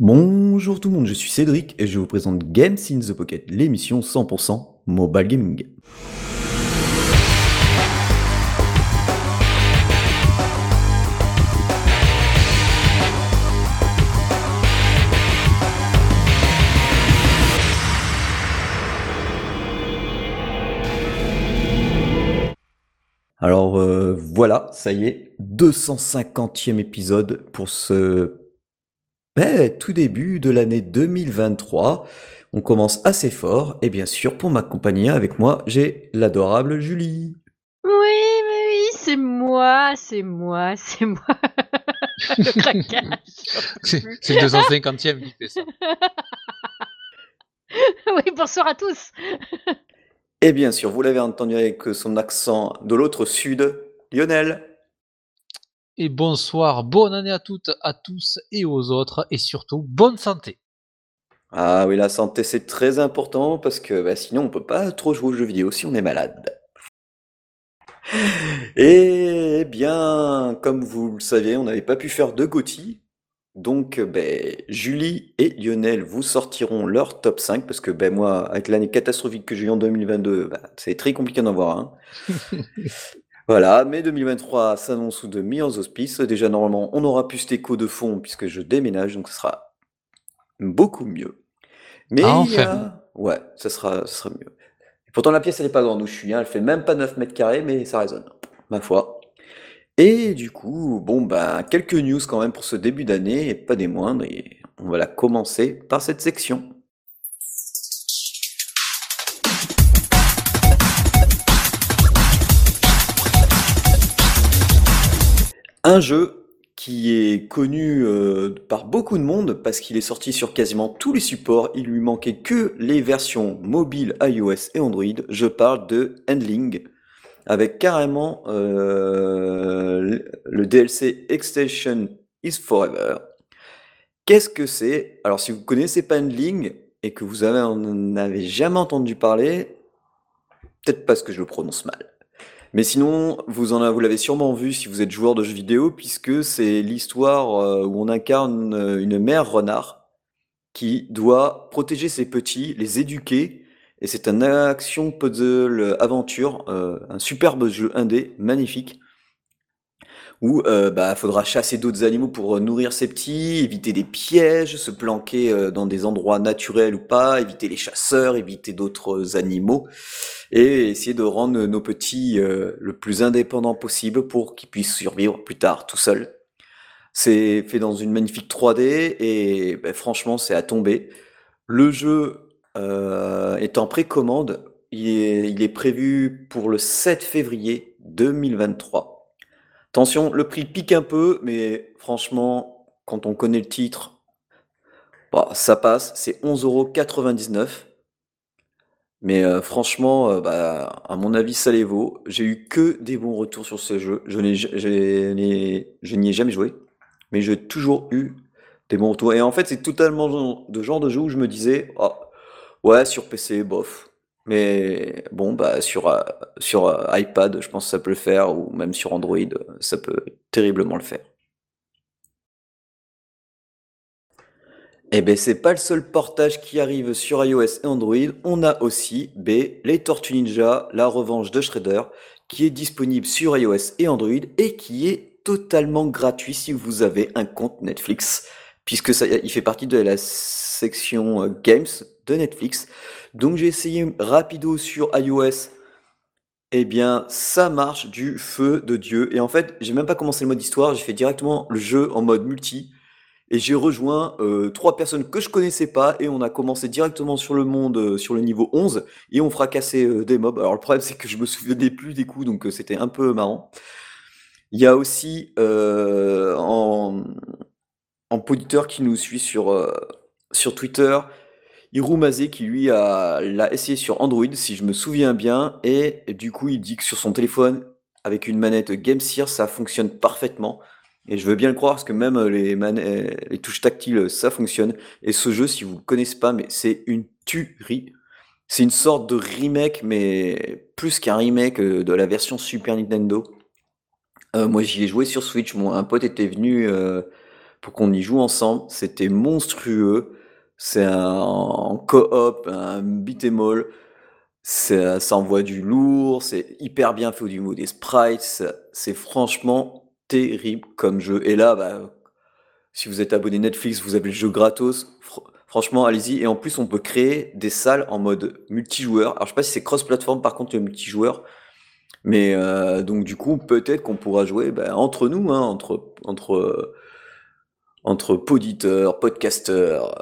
Bonjour tout le monde, je suis Cédric et je vous présente Games in the Pocket, l'émission 100% mobile gaming. Alors euh, voilà, ça y est, 250e épisode pour ce ben, tout début de l'année 2023. On commence assez fort et bien sûr pour m'accompagner avec moi, j'ai l'adorable Julie. Oui, mais oui, c'est moi, c'est moi, c'est moi. le craquage. C'est c'est le 250e qui fait ça. oui, bonsoir à tous. Et bien sûr, vous l'avez entendu avec son accent de l'autre sud, Lionel. Et bonsoir, bonne année à toutes, à tous et aux autres, et surtout bonne santé. Ah oui, la santé c'est très important parce que bah, sinon on peut pas trop jouer aux jeux vidéo si on est malade. Et bien, comme vous le savez, on n'avait pas pu faire de GOTY. Donc, ben, Julie et Lionel vous sortiront leur top 5 parce que ben, moi, avec l'année catastrophique que j'ai eue en 2022, ben, c'est très compliqué d'en avoir un. Voilà, mais 2023 s'annonce sous de meilleurs auspices. Déjà, normalement, on aura plus d'écho de fond puisque je déménage, donc ce sera beaucoup mieux. Mais Ah, il y a- enfin. Ouais, ça sera, ça sera mieux. Et pourtant, la pièce, elle est pas grande où je suis, hein. Elle fait même pas 9 mètres carrés, mais ça résonne, ma foi. Et du coup, bon, ben, quelques news quand même pour ce début d'année, et pas des moindres, et on va la commencer par cette section. Un jeu qui est connu euh, par beaucoup de monde parce qu'il est sorti sur quasiment tous les supports. Il lui manquait que les versions mobiles iOS et Android. Je parle de Handling avec carrément euh, le- DLC Extension is Forever. Qu'est-ce que c'est? Alors si vous connaissez pas Handling et que vous avez, en avez jamais entendu parler, peut-être parce que je le prononce mal. Mais sinon, vous en vous l'avez sûrement vu si vous êtes joueur de jeux vidéo, puisque c'est l'histoire euh, où on incarne euh, une mère renard qui doit protéger ses petits, les éduquer, et c'est un action puzzle aventure, euh, un superbe jeu indé, magnifique, où euh, bah, faudra chasser d'autres animaux pour euh, nourrir ses petits, éviter des pièges, se planquer euh, dans des endroits naturels ou pas, éviter les chasseurs, éviter d'autres animaux, et essayer de rendre nos petits euh, le plus indépendants possible pour qu'ils puissent survivre plus tard tout seuls. C'est fait dans une magnifique 3D et ben, franchement c'est à tomber. Le jeu euh, est en précommande, il est, il est prévu pour le 7 février 2023. Attention, le prix pique un peu, mais franchement, quand on connaît le titre, bah, ça passe, c'est 11,99€. Mais euh, franchement, euh, bah, à mon avis, ça les vaut. J'ai eu que des bons retours sur ce jeu. Je n'y ai jamais joué, mais j'ai toujours eu des bons retours. Et en fait, c'est totalement de genre de jeu où je me disais, oh, ouais, sur PC, bof. Mais bon, bah, sur, euh, sur euh, iPad, je pense que ça peut le faire, ou même sur Android, euh, ça peut terriblement le faire. Eh ben, c'est pas le seul portage qui arrive sur iOS et Android. On a aussi B, les Tortues Ninja, la revanche de Shredder, qui est disponible sur iOS et Android et qui est totalement gratuit si vous avez un compte Netflix, puisque ça, il fait partie de la section euh, Games de Netflix. Donc j'ai essayé rapido sur iOS. Eh bien, ça marche du feu de Dieu. Et en fait, j'ai même pas commencé le mode histoire, j'ai fait directement le jeu en mode multi. Et j'ai rejoint euh, trois personnes que je connaissais pas et on a commencé directement sur le monde, euh, sur le niveau 11 et on fracassait des mobs. Alors le problème c'est que je me souvenais plus des coups donc c'était un peu marrant. Il y a aussi en, en poditeur qui nous suit sur, euh, Twitter, Hirumazé qui lui a l'a essayé sur Android si je me souviens bien et du coup il dit que sur son téléphone avec une manette Game Gear ça fonctionne parfaitement. Et je veux bien le croire parce que même euh, les, euh, les touches tactiles, ça fonctionne. Et ce jeu, si vous ne connaissez pas, mais c'est une tuerie. C'est une sorte de remake, mais plus qu'un remake de la version Super Nintendo. Moi, j'y ai joué sur Switch. Moi, un pote était venu qu'on y joue ensemble. C'était monstrueux. C'est un en coop, un beat'em all. Ça, envoie du lourd, c'est hyper bien fait au niveau des sprites. C'est franchement terrible comme jeu. Et là, bah, si vous êtes abonné Netflix, vous avez le jeu gratos. franchement, allez-y. Et en plus, on peut créer des salles en mode multijoueur. Alors, je sais pas si c'est cross-platform par contre le multijoueur. Mais euh, donc du coup, peut-être qu'on pourra jouer bah, entre nous, hein, entre entre entre poditeurs, podcasteurs.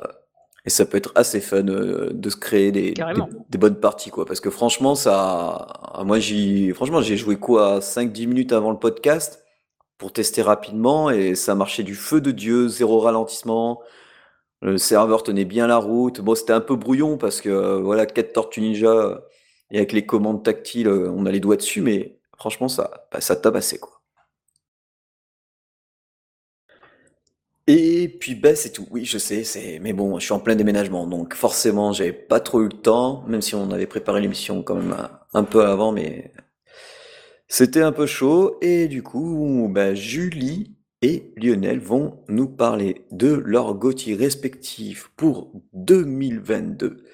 Et ça peut être assez fun euh, de se créer des, des, bonnes parties, quoi. Parce que franchement, ça, moi, j'ai, franchement, j'ai joué quoi, 5-10 minutes avant le podcast pour tester rapidement et ça marchait du feu de Dieu, zéro ralentissement. Le serveur tenait bien la route. Bon, c'était un peu brouillon parce que, euh, voilà, 4 Tortues Ninja et avec les commandes tactiles, euh, on a les doigts dessus, mais franchement, ça, bah, ça tabassait, quoi. Et puis bah c'est tout. Oui, je sais, c'est mais bon, je suis en plein déménagement, donc forcément j'avais pas trop eu le temps, même si on avait préparé l'émission quand même un, peu avant, mais c'était un peu chaud. Et du coup, bah, Julie et Lionel vont nous parler de leurs GOTY respectifs pour 2022.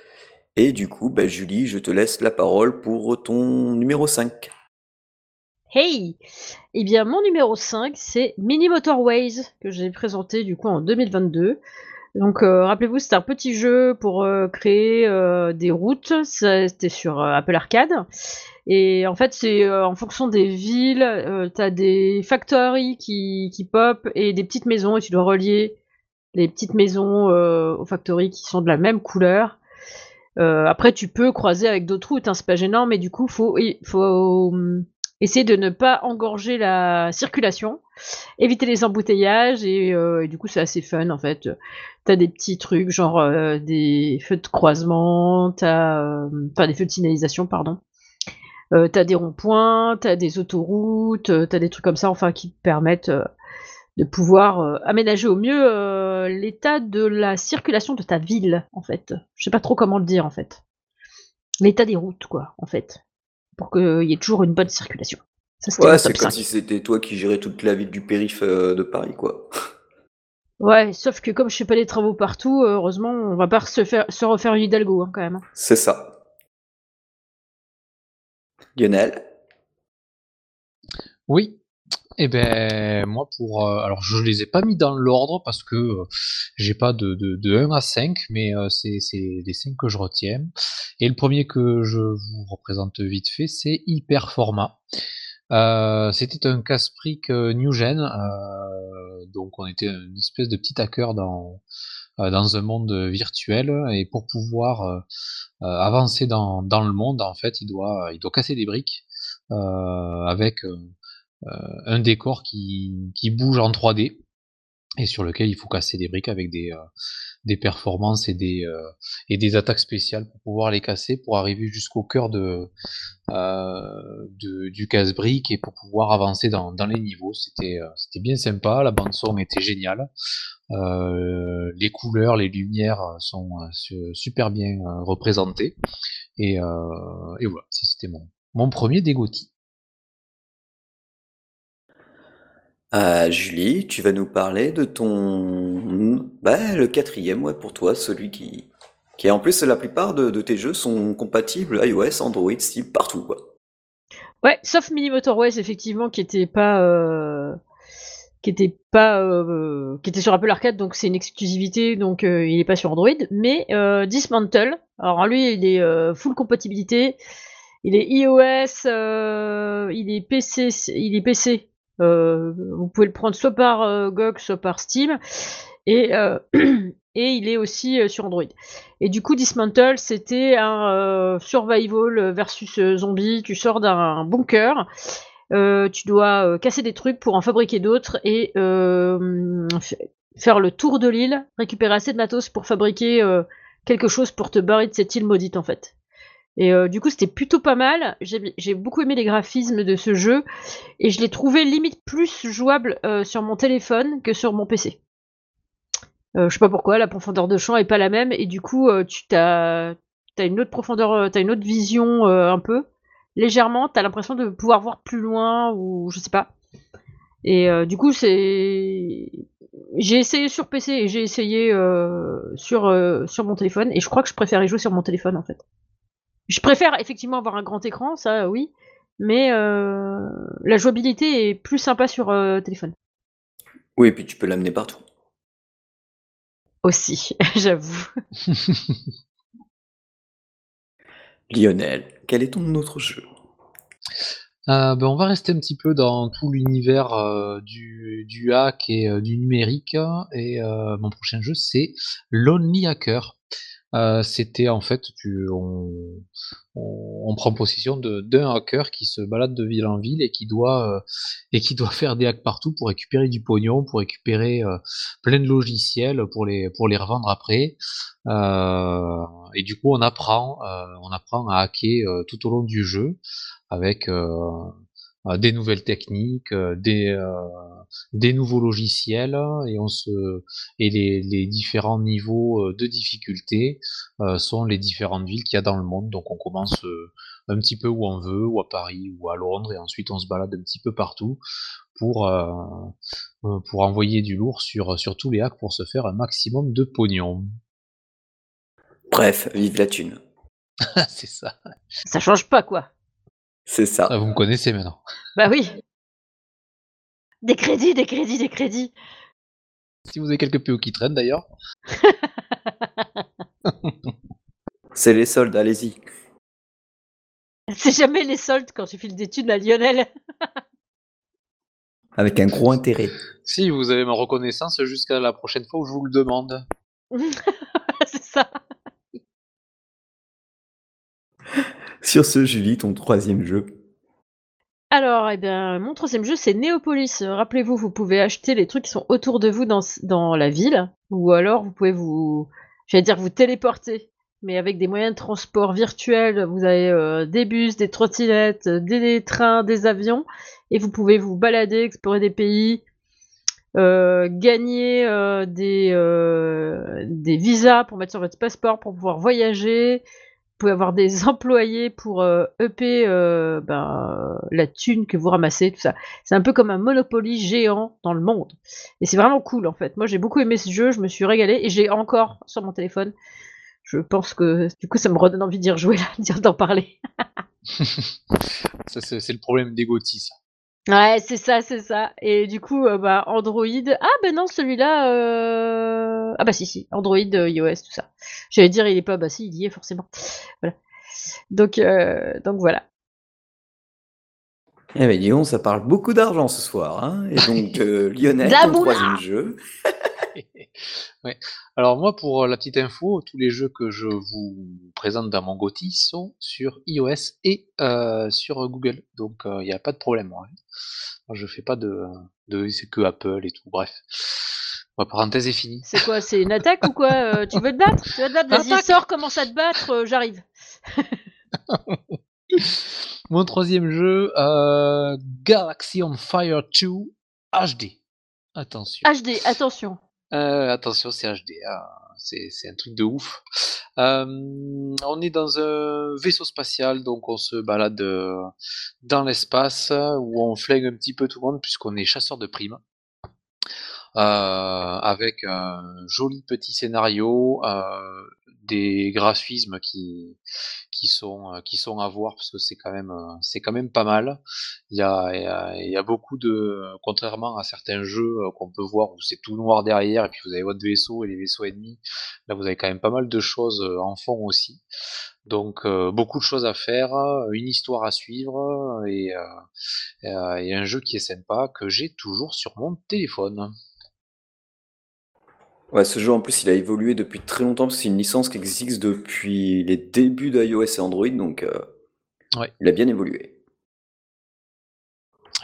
Et du coup, bah, Julie, je te laisse la parole pour ton numéro 5. Hey Eh bien, mon numéro 5, c'est Mini Motorways, que j'ai présenté du coup en 2022. Donc, euh, rappelez-vous, c'était un petit jeu pour euh, créer euh, des routes. C'était sur Apple Arcade. Et en fait, c'est en fonction des villes, tu as des factories qui, qui pop et des petites maisons, et tu dois relier les petites maisons aux factories qui sont de la même couleur. après, tu peux croiser avec d'autres routes, hein, c'est pas gênant, mais du coup, faut, il faut essayer de ne pas engorger la circulation, éviter les embouteillages et, euh, du coup c'est assez fun en fait. T'as des petits trucs genre euh, des feux de croisement, t'as euh, enfin des feux de signalisation pardon. t'as des ronds-points, t'as des autoroutes, t'as des trucs comme ça enfin qui permettent de pouvoir aménager au mieux l'état de la circulation de ta ville en fait. Je sais pas trop comment le dire en fait. L'état des routes quoi en fait pour qu'il y ait toujours une bonne circulation. ouais, c'est comme si c'était toi qui gérais toute la ville du périph' euh, de Paris, quoi. Ouais, sauf que comme je fais pas des travaux partout, euh, heureusement, on va pas se, faire, se refaire une Hidalgo, hein, quand même. Hein. C'est ça. Lionel? Oui, eh ben moi pour euh, alors je les ai pas mis dans l'ordre parce que euh, j'ai pas de, de, 1 à 5 mais euh, c'est les 5 que je retiens. Et le premier que je vous représente vite fait c'est Hyperformat. c'était un Caspric New Gen donc on était une espèce de petit hacker dans dans un monde virtuel et pour pouvoir avancer dans, dans le monde en fait il doit il doit casser des briques avec euh, un décor qui, qui bouge en 3D et sur lequel il faut casser des briques avec des, euh, des performances et des, euh, et des attaques spéciales pour pouvoir les casser, pour arriver jusqu'au cœur de, de, du casse-brique et pour pouvoir avancer dans, dans les niveaux. C'était c'était bien sympa, la bande son était géniale, les couleurs, les lumières sont super bien représentées et, et voilà, c'était mon, mon premier dégoût Euh, Julie, tu vas nous parler de ton... Bah, le quatrième, ouais, pour toi, celui qui... qui en plus, la plupart de, tes jeux sont compatibles iOS, Android, Steam, partout, quoi. Ouais, sauf Mini Motorways, effectivement, qui était pas... Euh, qui était pas... Euh, qui était sur Apple Arcade, donc c'est une exclusivité, donc il est pas sur Android. Mais Dismantle, alors lui, il est full compatibilité. Il est iOS, il est PC, il est PC vous pouvez le prendre soit par euh, GOG, soit par Steam. Et, euh, et il est aussi sur Android. Et du coup, Dismantle, c'était un survival versus zombie. Tu sors d'un bunker. tu dois casser des trucs pour en fabriquer d'autres et faire le tour de l'île, récupérer assez de matos pour fabriquer quelque chose pour te barrer de cette île maudite en fait. Et euh, du coup, c'était plutôt pas mal. J'ai beaucoup aimé les graphismes de ce jeu et je l'ai trouvé limite plus jouable euh, sur mon téléphone que sur mon PC. Euh, je sais pas pourquoi, la profondeur de champ est pas la même et du coup, tu as, as, une autre profondeur, t'as une autre vision un peu légèrement. T'as l'impression de pouvoir voir plus loin ou je sais pas. Et du coup, c'est j'ai essayé sur PC et j'ai essayé euh, sur, euh, sur mon téléphone et je crois que je préfère y jouer sur mon téléphone en fait. Je préfère effectivement avoir un grand écran, ça oui, mais la jouabilité est plus sympa sur téléphone. Oui, et puis tu peux l'amener partout. Aussi, j'avoue. Lionel, quel est ton autre jeu? Euh, ben, on va rester un petit peu dans tout l'univers euh, du, du hack et euh, du numérique. Et mon prochain jeu, c'est Lonely Hacker. C'était en fait, tu, on, on, prend possession d'un hacker qui se balade de ville en ville et qui doit et qui doit faire des hacks partout pour récupérer du pognon, pour récupérer plein de logiciels pour les pour les revendre après. et du coup, on apprend on apprend à hacker tout au long du jeu avec euh, euh, des nouvelles techniques, euh, des, des nouveaux logiciels et on se et les, les différents niveaux de difficulté sont les différentes villes qu'il y a dans le monde. Donc on commence un petit peu où on veut, ou à Paris, ou à Londres, et ensuite on se balade un petit peu partout pour, pour envoyer du lourd sur, sur tous les hacks pour se faire un maximum de pognon. Bref, vive la thune. c'est ça. Ça change pas quoi. C'est ça. Ah, vous me connaissez maintenant. Bah oui. Des crédits, des crédits, des crédits. Si vous avez quelques PO qui traînent d'ailleurs. C'est les soldes, allez-y. C'est jamais les soldes quand tu files des thunes à Lionel. Avec un gros intérêt. Si, vous avez ma reconnaissance jusqu'à la prochaine fois où je vous le demande. C'est ça. Sur ce, Julie, ton troisième jeu. Alors, eh bien, mon troisième jeu, c'est Néopolis. Rappelez-vous, vous pouvez acheter les trucs qui sont autour de vous dans, la ville, ou alors vous pouvez vous, j'allais dire, vous téléporter, mais avec des moyens de transport virtuels. Vous avez euh, des bus, des trottinettes, des, trains, des avions, et vous pouvez vous balader, explorer des pays, euh, gagner euh, des visas pour mettre sur votre passeport pour pouvoir voyager, pouvez avoir des employés pour euh, EP euh, ben, la thune que vous ramassez, tout ça. C'est un peu comme un Monopoly géant dans le monde. Et c'est vraiment cool en fait. Moi j'ai beaucoup aimé ce jeu, je me suis régalé et j'ai encore sur mon téléphone. Je pense que du coup ça me redonne envie d'y rejouer d'en parler. ça c'est le problème des ça. Ouais, c'est ça, c'est ça. Et du coup, euh, bah, Android. Ah, ben non, celui-là. Euh... Ah, bah si, si. Android, euh, iOS, tout ça. J'allais dire, il est pas. Bah si, il y est forcément. Voilà. Donc, donc voilà. Eh ben, disons, ça parle beaucoup d'argent ce soir. Hein Et donc, Lionel, ton troisième jeu. ouais. Alors moi, pour la petite info, tous les jeux que je vous présente dans mon GOTY sont sur iOS et sur Google. Donc il n'y a pas de problème. Moi, je fais pas de, de c'est que Apple et tout. Bref. Ma parenthèse est finie. C'est quoi C'est une attaque ou quoi Tu veux te battre? Tu veux te battre? Vas-y, sors, commence à te battre, j'arrive. Mon troisième jeu, Galaxy on Fire 2 HD. Attention. HD, attention. Euh, attention, c'est HD. Hein. C'est un truc de ouf. on est dans un vaisseau spatial, donc on se balade euh, dans l'espace où on flingue un petit peu tout le monde puisqu'on est chasseur de primes. Euh, avec un joli petit scénario, des graphismes qui qui sont qui sont à voir parce que c'est quand même c'est quand même pas mal. Il y a il y a, beaucoup de contrairement à certains jeux qu'on peut voir où c'est tout noir derrière et puis vous avez votre vaisseau et les vaisseaux ennemis. Là vous avez quand même pas mal de choses en fond aussi. Donc beaucoup de choses à faire, une histoire à suivre et, et un jeu qui est sympa que j'ai toujours sur mon téléphone. Ouais, ce jeu en plus il a évolué depuis très longtemps parce que c'est une licence qui existe depuis les débuts d'iOS et Android, donc euh, Ouais. il a bien évolué.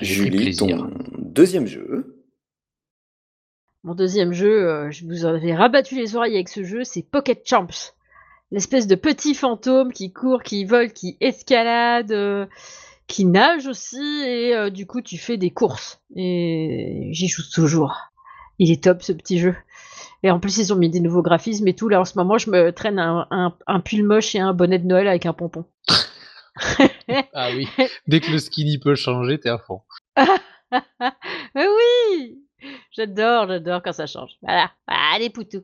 Julie, ton deuxième jeu. Mon deuxième jeu, euh, je vous avais rabattu les oreilles avec ce jeu, c'est Pocket Champs. L'espèce de petit fantôme qui court, qui vole, qui escalade, euh, qui nage aussi, et du coup tu fais des courses. Et j'y joue toujours. Il est top ce petit jeu. Et en plus, ils ont mis des nouveaux graphismes et tout. Là, en ce moment, je me traîne un, un, pull moche et un bonnet de Noël avec un pompon. ah oui, dès que le skinny peut changer, t'es à fond. oui J'adore, j'adore quand ça change. Voilà. Allez, poutou.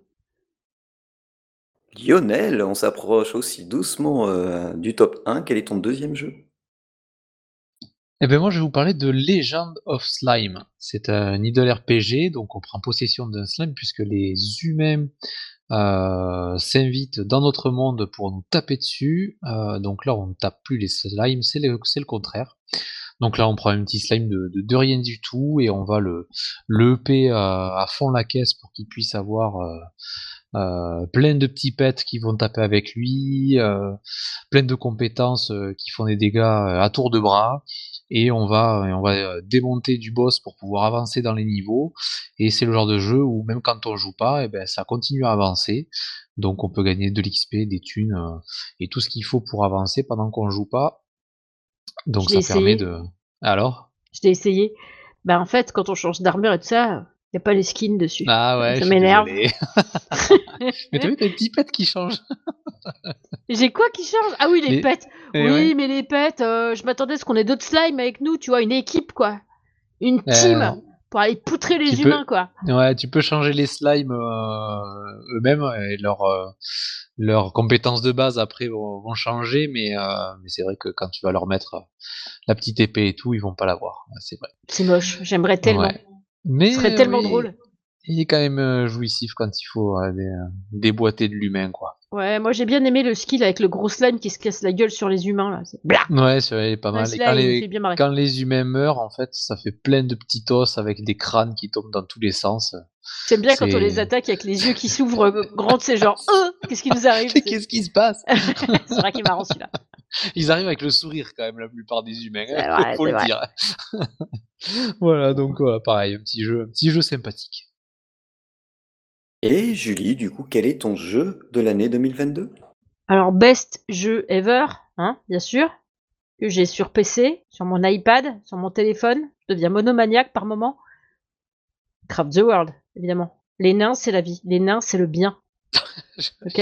Lionel, on s'approche aussi doucement euh, du top 1. Quel est ton deuxième jeu? Eh ben moi, je vais vous parler de Legend of Slime. C'est un idle RPG, donc on prend possession d'un slime puisque les humains euh, s'invitent dans notre monde pour nous taper dessus. Euh, donc là, on ne tape plus les slimes, c'est le, contraire. Donc là, on prend un petit slime de, rien du tout et on va le, le EP à, à fond la caisse pour qu'il puisse avoir euh, euh, plein de petits pets qui vont taper avec lui, euh, plein de compétences euh, qui font des dégâts euh, à tour de bras, et on va, on va euh, démonter du boss pour pouvoir avancer dans les niveaux. Et c'est le genre de jeu où même quand on joue pas, et eh ben ça continue à avancer. Donc on peut gagner de l'XP, des thunes et tout ce qu'il faut pour avancer pendant qu'on joue pas. Donc ça permet de. Alors? Je t'ai essayé. Bah en fait, quand on change d'armure et tout ça, y a pas les skins dessus. Ah ouais, ça m'énerve. mais t'as vu, t'as les petits pets qui changent? J'ai quoi qui change? Ah oui, les, Les- pets. Eh oui, ouais. mais les pets, euh, je m'attendais à ce qu'on ait d'autres slimes avec nous, tu vois, une équipe, quoi. Une Euh, team pour aller poutrer les tu peux- humains, quoi. Ouais, tu peux changer les slimes euh, eux-mêmes et leurs euh, leurs compétences de base après vont, vont changer, mais, euh, mais c'est vrai que quand tu vas leur mettre la petite épée et tout, ils vont pas l'avoir. C'est vrai. C'est moche, j'aimerais tellement. Ouais. Mais Ce serait tellement oui, drôle. Il est quand même euh, jouissif quand il faut euh, dé- euh, déboîter de l'humain, quoi. Ouais, moi j'ai bien aimé le skill avec le gros slime qui se casse la gueule sur les humains, là. Blah Ouais, c'est vrai, il est pas mal. Et quand les, quand les humains meurent, en fait, ça fait plein de petits os avec des crânes qui tombent dans tous les sens. J'aime bien quand on les attaque avec les yeux qui s'ouvrent euh, grands, c'est genre, euh, qu'est-ce qui nous arrive? Qu'est-ce qui se passe? C'est vrai qu'il est marrant celui-là. Ils arrivent avec le sourire quand même la plupart des humains. Hein, vrai, faut le vrai. dire. voilà, donc voilà, pareil, un petit jeu, un petit jeu sympathique. Et Julie, du coup, quel est ton jeu de l'année 2022 Alors, best jeu ever, hein, bien sûr, que j'ai sur PC, sur mon iPad, sur mon téléphone. Je deviens monomaniaque par moment. Craft the World, évidemment. Les nains, c'est la vie. Les nains, c'est le bien. Ok?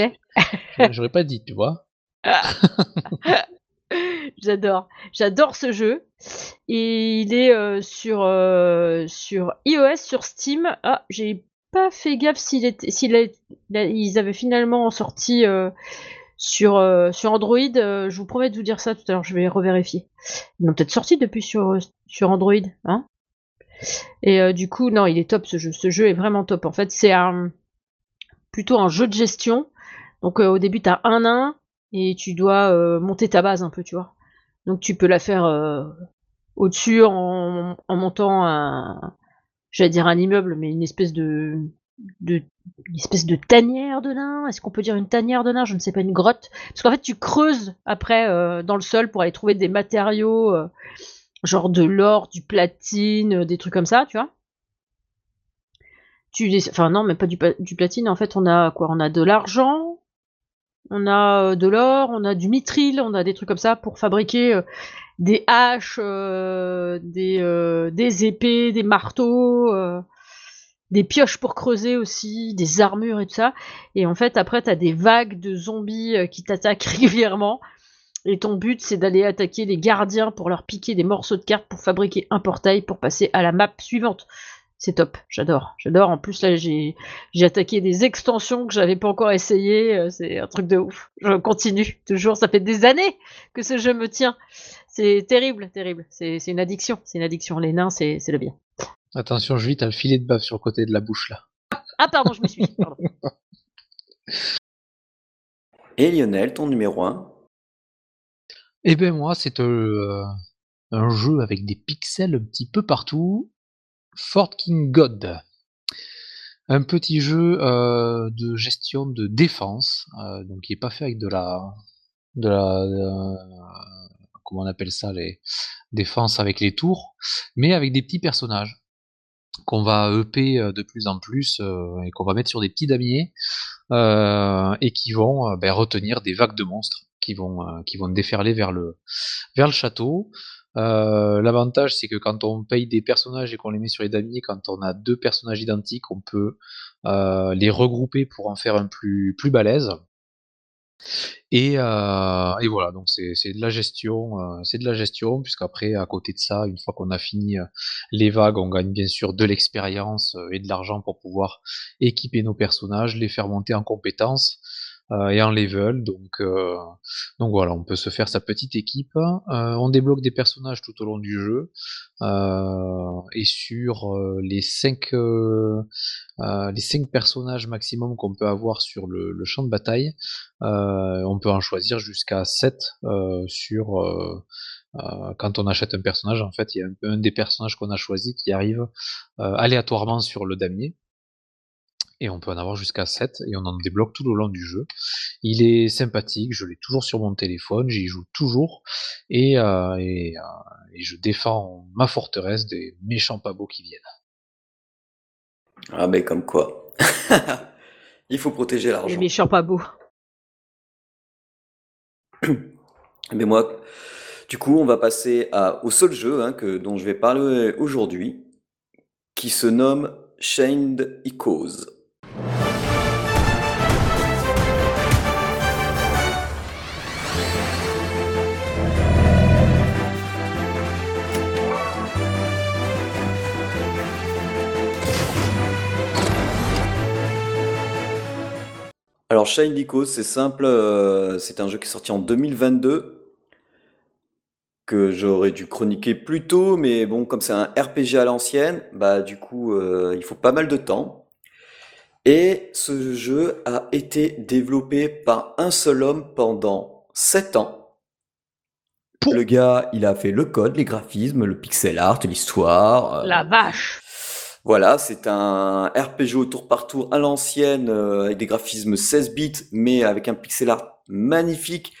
J'aurais pas dit, tu vois. J'adore. J'adore ce jeu. Et il est euh, sur, euh, sur iOS, sur Steam. Ah, j'ai pas fait gaffe s'il était, s'il ils avaient finalement sorti euh, sur, euh, sur Android. Euh, je vous promets de vous dire ça tout à l'heure. Je vais revérifier. Ils l'ont peut-être sorti depuis sur, sur Android. Hein Et euh, du coup, non, il est top ce jeu. Ce jeu est vraiment top. En fait, c'est un, plutôt un jeu de gestion. Donc au début, tu as un nain et tu dois euh, monter ta base un peu, tu vois. Donc tu peux la faire euh, au-dessus en, montant un, j'allais dire un immeuble, mais une espèce de, de une espèce de tanière de nain. Est-ce qu'on peut dire une tanière de nain? Je ne sais pas, une grotte. Parce qu'en fait, tu creuses après euh, dans le sol pour aller trouver des matériaux, genre de l'or, du platine, des trucs comme ça, tu vois. Tu. Enfin non, mais pas du, du platine. En fait, on a quoi? On a de l'argent, on a euh, de l'or, on a du mithril, on a des trucs comme ça pour fabriquer euh, des haches, euh, des, des épées, des marteaux, des pioches pour creuser aussi, des armures et tout ça. Et en fait, après, t'as des vagues de zombies qui t'attaquent régulièrement. Et ton but, c'est d'aller attaquer les gardiens pour leur piquer des morceaux de cartes pour fabriquer un portail pour passer à la map suivante. C'est top, j'adore, j'adore. En plus, là, j'ai j'ai attaqué des extensions que j'avais pas encore essayé. euh, C'est un truc de ouf. Je continue toujours. Ça fait des années que ce jeu me tient. C'est terrible, terrible. C'est c'est une addiction. C'est une addiction. Les nains, c'est c'est le bien. Attention, Julie, t'as le filet de bave sur le côté de la bouche là. Ah pardon, je me suis. Pardon. Et Lionel, ton numéro 1 Eh ben moi, c'est euh, un jeu avec des pixels un petit peu partout. Fort King God. Un petit jeu euh, de gestion de défense, euh, donc qui est pas fait avec de la, de la, comment on appelle ça, les défenses avec les tours, mais avec des petits personnages qu'on va EP euh, de plus en plus et qu'on va mettre sur des petits damiers et qui vont ben, retenir des vagues de monstres qui vont déferler vers le vers le château. Euh, L'avantage c'est que quand on paye des personnages et qu'on les met sur les damiers, quand on a deux personnages identiques, on peut euh, les regrouper pour en faire un plus plus balèze. Et, euh, et voilà, donc c'est de la gestion, euh, c'est de la gestion, puisqu'après, à côté de ça, une fois qu'on a fini euh, les vagues, on gagne bien sûr de l'expérience euh, et de l'argent pour pouvoir équiper nos personnages, les faire monter en compétences et en level. Donc, euh, donc voilà, on peut se faire sa petite équipe. Euh, on débloque des personnages tout au long du jeu. Euh, et sur euh, les 5 euh, euh, les cinq personnages maximum qu'on peut avoir sur le, champ de bataille, euh, on peut en choisir jusqu'à 7 euh, sur euh, euh, quand on achète un personnage. En fait, il y a un, des personnages qu'on a choisi qui arrive euh, aléatoirement sur le damier et on peut en avoir jusqu'à 7 et on en débloque tout au long du jeu. Il est sympathique, je l'ai toujours sur mon téléphone, j'y joue toujours et, euh, et, euh, et, je défends ma forteresse des méchants pas beaux qui viennent. Ah ben comme quoi. Il faut protéger l'argent. Les méchants pas beaux. Mais moi, du coup, on va passer à, au seul jeu hein, que, dont je vais parler aujourd'hui, qui se nomme Chained Echoes. Alors Shine Echoes, c'est simple, euh, c'est un jeu qui est sorti en 2022, que j'aurais dû chroniquer plus tôt, mais bon, comme c'est un RPG à l'ancienne, bah du coup, euh, il faut pas mal de temps. Et ce jeu a été développé par un seul homme pendant 7 ans. Le gars, il a fait le code, les graphismes, le pixel art, l'histoire. euh, La vache. Voilà, c'est un RPG au tour par tour à l'ancienne, euh, avec des graphismes 16 bits, mais avec un pixel art magnifique.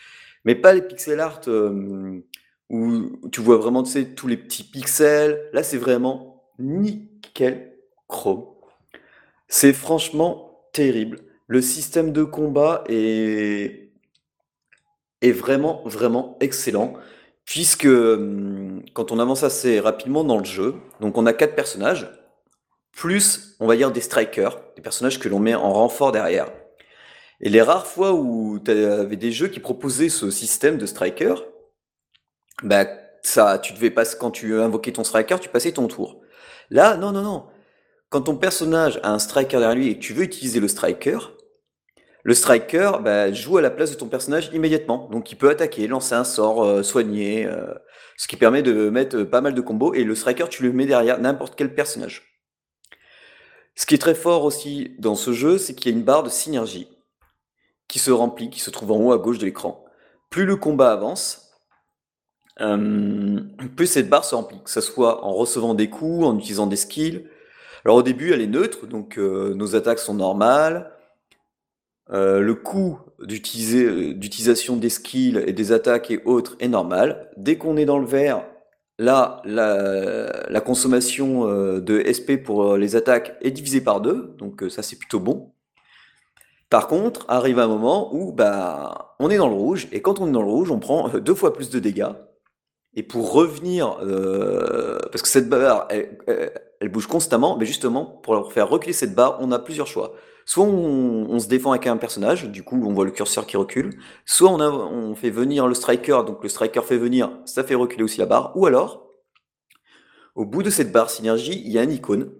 Mais pas les pixel art euh, où tu vois vraiment, tous les petits pixels. Là, c'est vraiment nickel chrome. C'est franchement terrible. Le système de combat est, est vraiment, vraiment excellent. Puisque hum, quand on avance assez rapidement dans le jeu, donc on a quatre personnages plus, on va dire, des strikers, des personnages que l'on met en renfort derrière. Et les rares fois où tu avais des jeux qui proposaient ce système de striker, bah, ça, tu devais passer, quand tu invoquais ton striker, tu passais ton tour. Là, non, non, non. Quand ton personnage a un striker derrière lui et que tu veux utiliser le striker, le striker bah, joue à la place de ton personnage immédiatement. Donc il peut attaquer, lancer un sort, euh, soigner, euh, ce qui permet de mettre pas mal de combos. Et le striker, tu le mets derrière n'importe quel personnage. Ce qui est très fort aussi dans ce jeu, c'est qu'il y a une barre de synergie qui se remplit, qui se trouve en haut à gauche de l'écran. Plus le combat avance, euh, plus cette barre se remplit, que ce soit en recevant des coups, en utilisant des skills. Alors au début, elle est neutre, donc euh, nos attaques sont normales. Euh, le coût d'utilisation des skills et des attaques et autres est normal. Dès qu'on est dans le vert, Là, la, consommation euh, de SP pour euh, les attaques est divisée par deux, donc euh, ça c'est plutôt bon. Par contre, arrive un moment où bah, on est dans le rouge, et quand on est dans le rouge, on prend deux fois plus de dégâts. Et pour revenir, parce que cette barre, elle bouge constamment, mais justement, pour faire reculer cette barre, on a plusieurs choix. Soit on, se défend avec un personnage, du coup on voit le curseur qui recule, soit on fait venir le striker, donc le striker fait venir, ça fait reculer aussi la barre, ou alors, au bout de cette barre synergie, il y a une icône,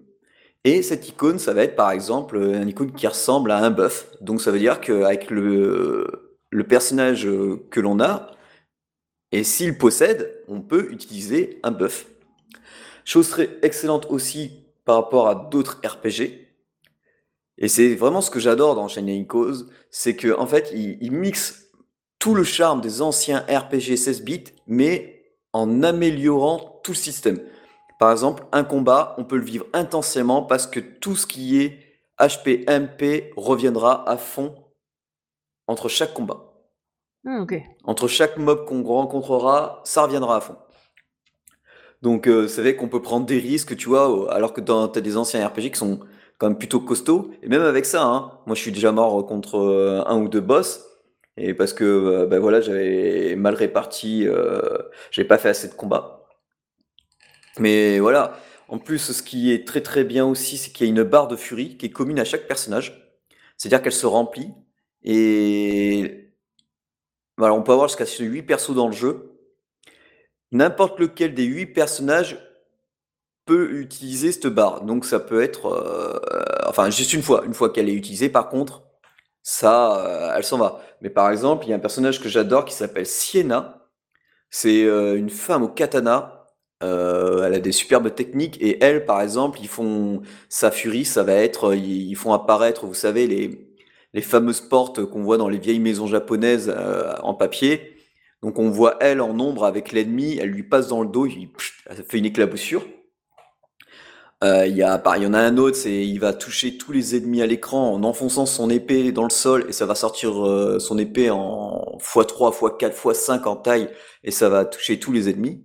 et cette icône, ça va être par exemple une icône qui ressemble à un buff, donc ça veut dire qu'avec le, le personnage que l'on a, et s'il possède, on peut utiliser un buff. Chose très excellente aussi par rapport à d'autres RPG, et c'est vraiment ce que j'adore dans Shining Cause, c'est qu'en en fait, il, il, mixe tout le charme des anciens RPG 16 bits, mais en améliorant tout le système. Par exemple, un combat, on peut le vivre intensément parce que tout ce qui est HP, MP reviendra à fond entre chaque combat. Mmh, okay. Entre chaque mob qu'on rencontrera, ça reviendra à fond. Donc euh, c'est vrai qu'on peut prendre des risques, tu vois, alors que dans as des anciens RPG qui sont quand même plutôt costaud. Et même avec ça, hein, moi je suis déjà mort contre euh, un ou deux boss. Et parce que euh, ben voilà, j'avais mal réparti, euh, j'ai pas fait assez de combats. Mais voilà, en plus ce qui est très très bien aussi, c'est qu'il y a une barre de furie qui est commune à chaque personnage. C'est-à-dire qu'elle se remplit et Voilà, on peut avoir jusqu'à 8 persos dans le jeu. N'importe lequel des 8 personnages peut utiliser cette barre. Donc ça peut être, euh, enfin juste une fois, une fois qu'elle est utilisée. Par contre, ça, euh, elle s'en va. Mais par exemple, il y a un personnage que j'adore qui s'appelle Sienna. C'est euh, une femme au katana. elle a des superbes techniques et elle, par exemple, ils font sa furie, ça va être, ils font apparaître, vous savez, les les fameuses portes qu'on voit dans les vieilles maisons japonaises en papier. Donc on voit elle en ombre avec l'ennemi, elle lui passe dans le dos, il, fait une éclaboussure. Euh, il y, a, y en a un autre, c'est il va toucher tous les ennemis à l'écran en enfonçant son épée dans le sol et ça va sortir euh, son épée en x3, x4, x5 en taille et ça va toucher tous les ennemis.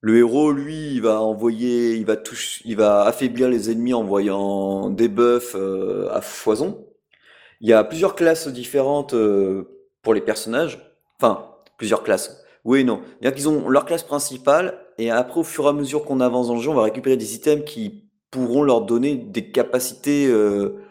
Le héros, lui, il va envoyer, il va toucher, il va affaiblir les ennemis en envoyant des buffs euh, à foison. Il y a plusieurs classes différentes pour les personnages. Enfin, plusieurs classes. Oui et non. C'est-à-dire qu'ils ont leur classe principale et après, au fur et à mesure qu'on avance dans le jeu, on va récupérer des items qui pourront leur donner des capacités euh,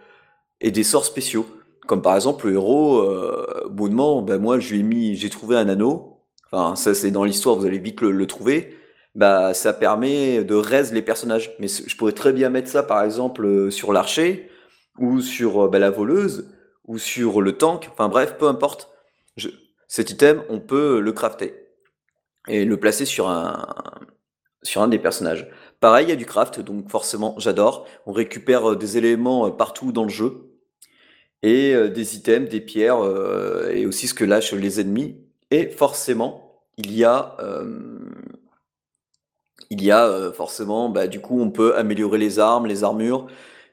et des sorts spéciaux. Comme par exemple le héros, euh, ben moi je mis, j'ai trouvé un anneau. Enfin, ça c'est dans l'histoire, vous allez vite le, trouver. Bah, ça permet de raise les personnages. Mais je pourrais très bien mettre ça, par exemple, euh, sur l'archer ou sur euh, bah, la voleuse ou sur le tank. Enfin bref, peu importe. Cet item, on peut le crafter et le placer sur un, sur un des personnages. Pareil, il y a du craft, donc forcément, j'adore. On récupère euh, des éléments euh, partout dans le jeu et euh, des items, des pierres et aussi ce que lâchent les ennemis. Et forcément, il y a, il y a forcément, bah, du coup, on peut améliorer les armes, les armures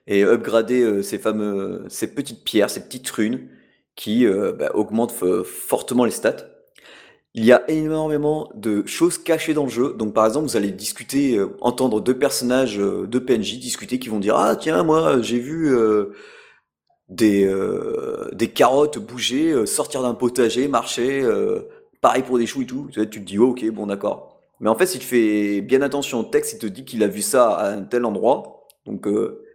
et upgrader ces fameux, ces petites pierres, ces petites runes qui bah, augmentent fortement les stats. Il y a énormément de choses cachées dans le jeu. Donc par exemple, vous allez discuter, euh, entendre deux personnages euh, de PNJ discuter qui vont dire ah tiens moi j'ai vu euh, des des carottes bouger, sortir d'un potager, marcher, pareil pour des choux et tout. Tu, te dis oh, ok bon d'accord. Mais en fait si tu fais bien attention au texte, il te dit qu'il a vu ça à un tel endroit. Donc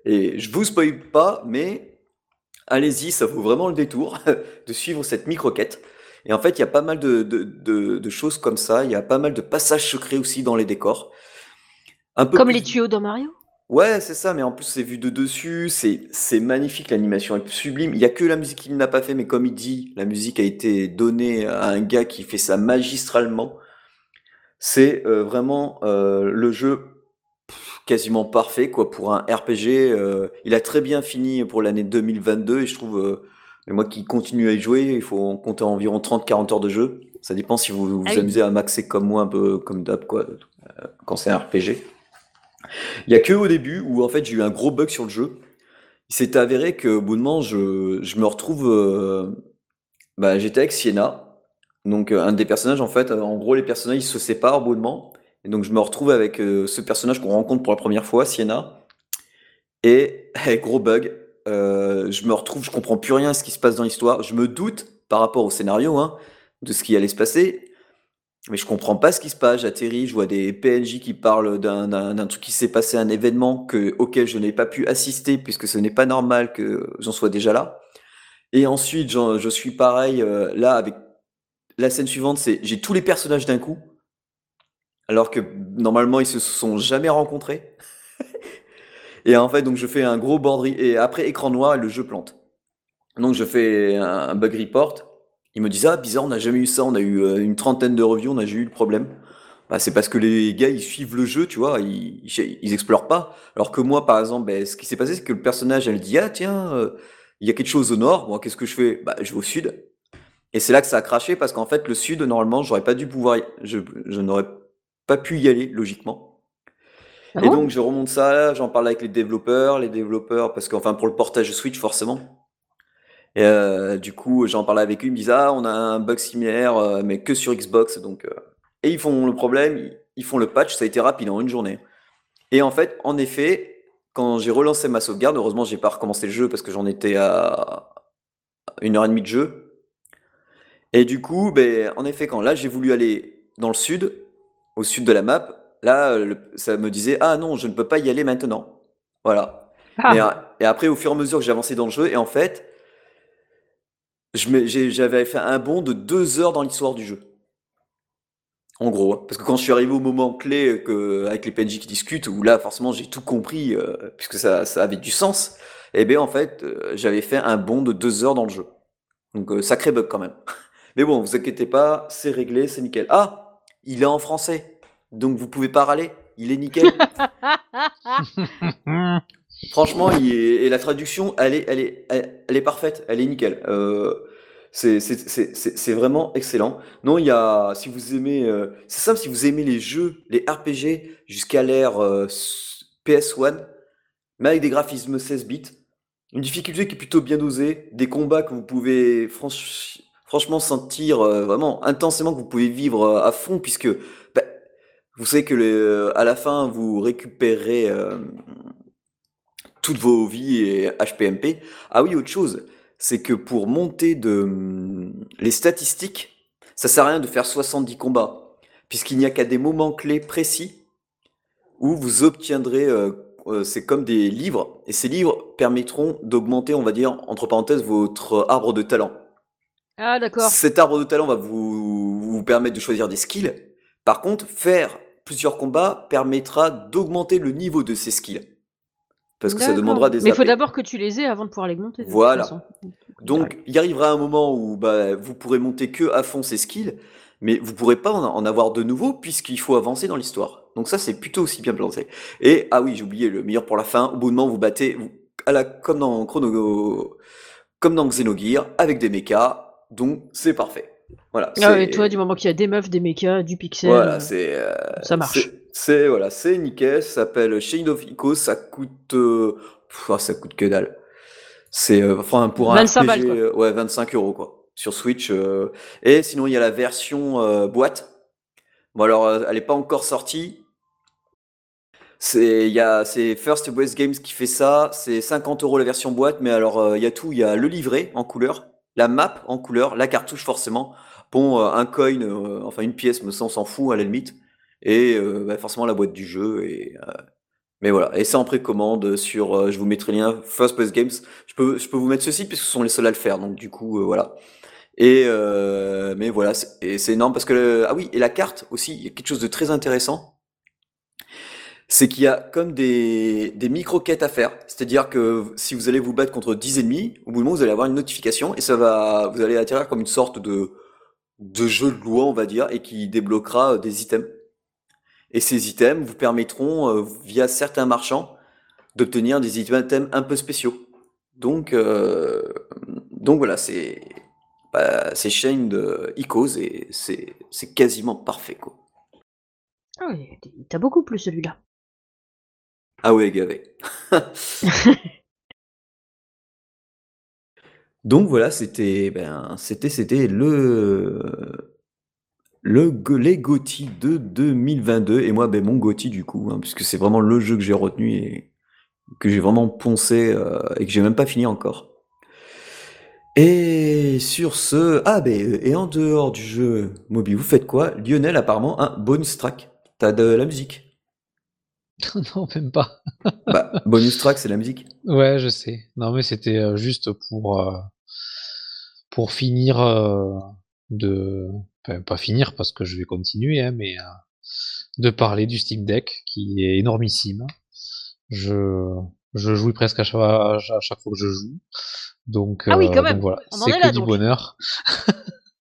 et je vous spoil pas, mais allez-y, ça vaut vraiment le détour de suivre cette micro-quête. Et en fait, il y a pas mal de, de, de, choses comme ça. Il y a pas mal de passages secrets aussi dans les décors. Un peu comme les tuyaux dans Mario? Ouais, c'est ça, mais en plus c'est vu de dessus, c'est c'est magnifique, l'animation est sublime. Il y a que la musique qu'il n'a pas fait, mais comme il dit, la musique a été donnée à un gars qui fait ça magistralement. C'est euh, vraiment euh, le jeu quasiment parfait quoi pour un RPG. Euh, il a très bien fini pour l'année 2022 et je trouve mais moi qui continue à y jouer, il faut compter environ 30-40 heures de jeu. Ça dépend si vous vous ah amusez à maxer comme moi, un peu comme d'hab, quoi, euh, quand c'est un RPG. Il y a que au début où en fait j'ai eu un gros bug sur le jeu. Il s'est avéré que au bout de moment, je, je me retrouve. Euh, bah, j'étais avec Sienna, donc euh, un des personnages en fait. En gros, les personnages ils se séparent au bout de moment. Et donc je me retrouve avec ce personnage qu'on rencontre pour la première fois, Sienna. Et gros bug, euh, je me retrouve, je comprends plus rien à ce qui se passe dans l'histoire. Je me doute par rapport au scénario hein, de ce qui allait se passer, mais je comprends pas ce qui se passe. J'atterris, je vois des PNJ qui parlent d'un truc qui s'est passé, un événement que, auquel je n'ai pas pu assister puisque ce n'est pas normal que j'en sois déjà là. Et ensuite, je suis pareil euh, là avec la scène suivante, j'ai tous les personnages d'un coup, alors que normalement ils se sont jamais rencontrés. Et en fait, donc je fais un gros board et après écran noir, le jeu plante. Donc je fais un bug report. Ils me disent ah bizarre, on n'a jamais eu ça, on a eu euh, une trentaine de reviews, on a jamais eu le problème. Bah, c'est parce que les gars ils suivent le jeu, tu vois, ils, ils, explorent pas. Alors que moi, par exemple, ben, ce qui s'est passé, c'est que le personnage, elle dit ah tiens, euh, il y a quelque chose au nord. Moi, qu'est-ce que je fais? Bah, je vais au sud. Et c'est là que ça a craché parce qu'en fait, le sud, normalement, j'aurais pas dû pouvoir, je, je n'aurais pas pu y aller logiquement. Ah et donc je remonte ça, j'en parle avec les développeurs, les développeurs, parce qu'enfin pour le portage Switch forcément. Et euh, du coup j'en parle avec eux, ils me disent ah on a un bug similaire euh, mais que sur Xbox donc euh. et ils font le problème, ils, font le patch, ça a été rapide en une journée. Et en fait en effet quand j'ai relancé ma sauvegarde, heureusement j'ai pas recommencé le jeu parce que j'en étais à une heure et demie de jeu. Et du coup ben en effet quand là j'ai voulu aller dans le sud, au sud de la map, là, ça me disait ah non, je ne peux pas y aller maintenant. Voilà. Ah. Et, après, au fur et à mesure que j'avançais dans le jeu, et en fait, j'avais fait un bond de deux heures dans l'histoire du jeu. En gros, hein. parce que quand je suis arrivé au moment clé que, avec les PNJ qui discutent, où là forcément j'ai tout compris, euh, puisque ça, ça avait du sens, et eh bien en fait euh, j'avais fait un bond de deux heures dans le jeu. Donc euh, sacré bug quand même. Mais bon, vous inquiétez pas, c'est réglé, c'est nickel. Ah, il est en français, donc vous pouvez pas râler, il est nickel. Franchement, il est, et la traduction, elle est, elle est, elle, est parfaite, elle est nickel. Euh, c'est vraiment excellent. Non, il y a, si vous aimez, euh, c'est simple, si vous aimez les jeux, les RPG jusqu'à l'ère euh, PS1, mais avec des graphismes 16 bits, une difficulté qui est plutôt bien dosée, des combats que vous pouvez franchement sentir euh, vraiment intensément, que vous pouvez vivre à fond, puisque vous savez que à la fin, vous récupérez toutes vos vies et HPMP. Ah oui, autre chose, c'est que pour monter de les statistiques, ça sert à rien de faire 70 combats, puisqu'il n'y a qu'à des moments clés précis où vous obtiendrez, euh, euh, c'est comme des livres, et ces livres permettront d'augmenter, on va dire, entre parenthèses, votre arbre de talent. Ah d'accord. Cet arbre de talent va vous, vous permettre de choisir des skills. Par contre, faire plusieurs combats permettra d'augmenter le niveau de ces skills. Parce que ça demandera des Mais il faut d'abord que tu les aies avant de pouvoir les monter. Voilà. Donc, il arrivera un moment où bah, vous pourrez monter que à fond ces skills, mais vous pourrez pas en avoir de nouveaux puisqu'il faut avancer dans l'histoire. Donc ça, c'est plutôt aussi bien planté. Et, ah oui, j'ai oublié, le meilleur pour la fin, au bout de moment, vous battez, à la, comme dans Chrono, comme dans Xenogear, avec des mechas, donc c'est parfait. Voilà. Ah ouais, toi, du moment qu'il y a des meufs, des mechas, du pixel, voilà, c'est, euh, ça marche. C'est voilà, c'est nickel, ça s'appelle Shade of Echo, ça coûte euh, ah, ça coûte que dalle. C'est euh, enfin pour un 25 RPG, euh, ouais 25 euros quoi sur Switch. et sinon il y a la version boîte. Bon alors elle est pas encore sortie. C'est il y a c'est First West Games qui fait ça. C'est 50 euros la version boîte, mais alors il y a tout. Il y a le livret en couleur, la map en couleur, la cartouche forcément. Bon un coin, enfin une pièce, mais ça on s'en fout à la limite et euh, bah, forcément la boîte du jeu. Et, euh, mais voilà, et c'est en précommande sur, euh, je vous mettrai le lien, First Place Games. Je peux, je peux vous mettre ceci puisque ce sont les seuls à le faire, donc du coup, voilà. Et mais voilà, c'est énorme parce que ah oui, et la carte aussi, il y a quelque chose de très intéressant. C'est qu'il y a comme des, des micro-quêtes à faire. C'est-à-dire que si vous allez vous battre contre 10 ennemis, au bout du moment, vous allez avoir une notification et ça va, vous allez atterrir comme une sorte de, de jeu de loi, on va dire, et qui débloquera des items. Et ces items vous permettront, euh, via certains marchands, d'obtenir des items un peu spéciaux. Donc, euh, donc voilà, c'est bah, c'est chaîne de Icos et c'est quasiment parfait. Quoi. Ah oui, t'as beaucoup plus celui-là. Ah oui, gavé. Donc voilà, c'était ben, c'était c'était le le, les de 2022. Et moi, ben, mon GOTY du coup, hein, puisque c'est vraiment le jeu que j'ai retenu et que j'ai vraiment poncé euh, et que j'ai même pas fini encore. Et sur ce, ah ben, et en dehors du jeu mobile, vous faites quoi? Lionel, apparemment, un bonus track. T'as de la musique Non, même pas. bah, bonus track, c'est la musique. Ouais, je sais. Non, mais c'était euh, juste pour, euh, pour finir de, pas finir parce que je vais continuer, hein, mais euh, de parler du Steam Deck qui est énormissime. Je, je joue presque à chaque, à chaque fois que je joue. Donc, ah oui, quand euh, même. voilà, c'est que du bonheur.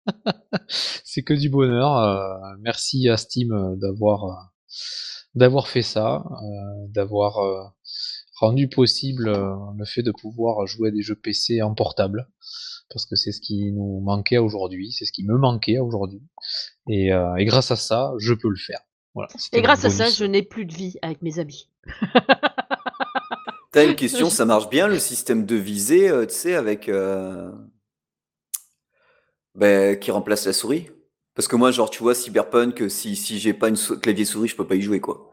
c'est que du bonheur. Euh, merci à Steam d'avoir d'avoir fait ça, d'avoir rendu possible le fait de pouvoir jouer à des jeux PC en portable parce que c'est ce qui nous manquait aujourd'hui, c'est ce qui me manquait aujourd'hui. Et, euh, et, grâce à ça, je peux le faire. Voilà, et grâce à ça, je n'ai plus de vie avec mes amis. T'as une question, ça marche bien le système de visée, euh, tu sais, avec euh... ben, qui remplace la souris? Parce que moi, genre, tu vois, Cyberpunk, si, si j'ai pas une clavier souris, je peux pas y jouer, quoi.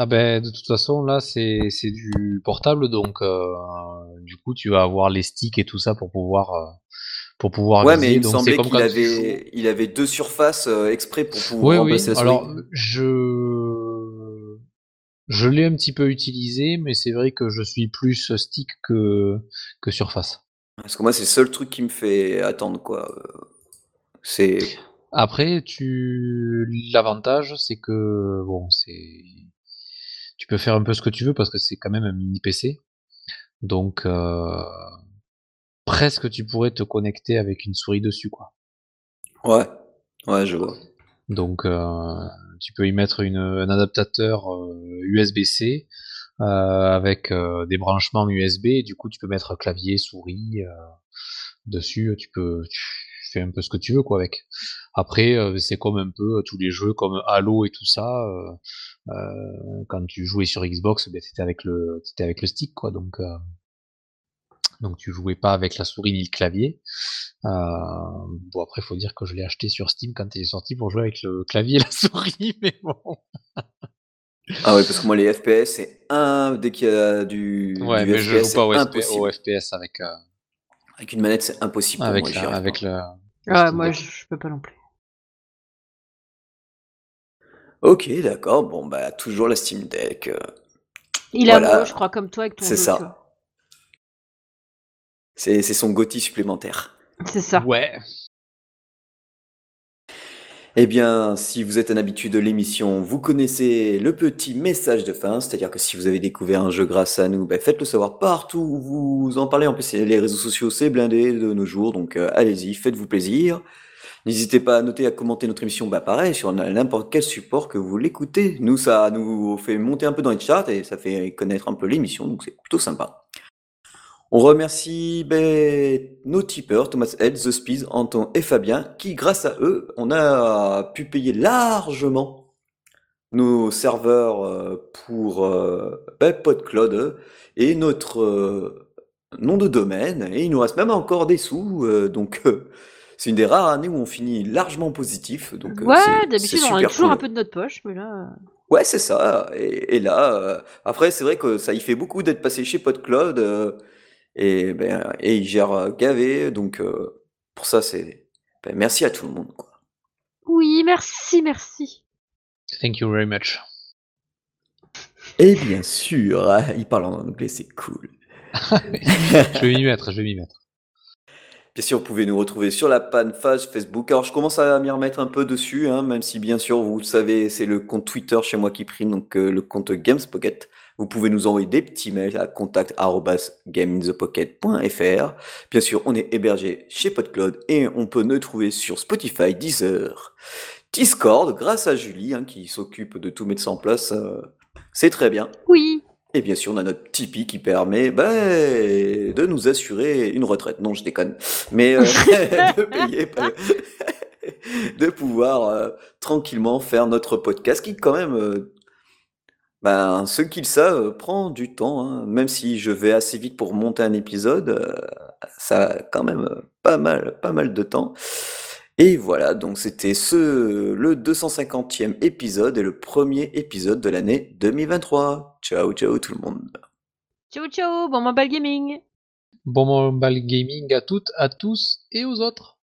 Ah ben de toute façon là c'est du portable donc euh, du coup tu vas avoir les sticks et tout ça pour pouvoir euh, pour pouvoir ouais mais il me semblait qu'il avait il avait deux surfaces euh, exprès pour pouvoir oui, oui. alors je je l'ai un petit peu utilisé mais c'est vrai que je suis plus stick que que surface Parce que moi, c'est le seul truc qui me fait attendre, quoi. C'est. Après, tu l'avantage, c'est que bon, c'est tu peux faire un peu ce que tu veux parce que c'est quand même un mini PC. Donc euh, presque tu pourrais te connecter avec une souris dessus, quoi. Ouais, ouais, je vois. Donc euh, tu peux y mettre une, un adaptateur USB-C euh, avec des branchements USB. Et du coup, tu peux mettre clavier, souris dessus. Tu peux tu fais un peu ce que tu veux, quoi, avec. Après, c'est comme un peu tous les jeux comme Halo et tout ça. quand tu jouais sur Xbox, ben, c'était avec le, c'était avec le stick, quoi. Donc donc tu jouais pas avec la souris ni le clavier. Euh, bon après faut dire que je l'ai acheté sur Steam quand il est sorti pour jouer avec le clavier et la souris, mais bon. ah ouais parce que moi les FPS c'est un dès qu'il y a du, ouais, mais je joue pas au, FPS avec. Euh, avec une manette c'est impossible. Avec moi, avec le. Ah moi je, peux pas non plus. Ok d'accord bon bah toujours la Steam Deck. Euh, il a beau je crois comme toi avec ton. C'est ça. C'est son Gothi supplémentaire. C'est ça. Ouais. Eh bien, si vous êtes un habitué de l'émission, vous connaissez le petit message de fin, c'est-à-dire que si vous avez découvert un jeu grâce à nous, ben faites-le savoir partout où vous en parlez. En plus, les réseaux sociaux, c'est blindé de nos jours, donc euh, allez-y, faites-vous plaisir. N'hésitez pas à noter, à commenter notre émission, bah pareil, sur n'importe quel support que vous l'écoutez. Nous, ça nous fait monter un peu dans les charts et ça fait connaître un peu l'émission, donc c'est plutôt sympa. On remercie ben, nos tipeurs, Thomas Head, The Speed, Anton et Fabien, qui, grâce à eux, on a pu payer largement nos serveurs euh, pour euh, ben, PodCloud et notre euh, nom de domaine. Et il nous reste même encore des sous, donc c'est une des rares années où on finit largement positif. Donc, ouais, d'habitude on a toujours un peu de notre poche, mais là. Ouais, c'est ça. Et, là, après, c'est vrai que ça y fait beaucoup d'être passé chez PodCloud. Et, ben, et il gère euh, gavé, donc euh, pour ça, c'est. Ben, merci à tout le monde. Quoi. Oui, merci, merci. Thank you very much. Et bien sûr, il parle en anglais, c'est cool. je vais m'y mettre, je vais m'y mettre. Bien sûr, vous pouvez nous retrouver sur la page Facebook. Alors, je commence à m'y remettre un peu dessus, hein, même si bien sûr, vous le savez, c'est le compte Twitter chez moi qui prime, donc euh, le compte GamesPocket. Vous pouvez nous envoyer des petits mails à contact@gameinthepocket.fr. Bien sûr, on est hébergé chez PodCloud et on peut nous trouver sur Spotify, Deezer, Discord, grâce à Julie hein, qui s'occupe de tout mettre ça en place. Euh, c'est très bien. Oui. Et bien sûr, on a notre Tipeee qui permet bah, de nous assurer une retraite. Non, je déconne. Mais euh, de payer, de pouvoir euh, tranquillement faire notre podcast qui quand même ben, ceux qui le savent, prend du temps, hein. Même si je vais assez vite pour monter un épisode, euh, ça a quand même, pas mal pas mal de temps. Et voilà, donc c'était ce le 250e épisode et le premier épisode de l'année 2023. Ciao, ciao tout le monde. Ciao, ciao, bon mobile gaming. Bon mobile gaming à toutes, à tous et aux autres.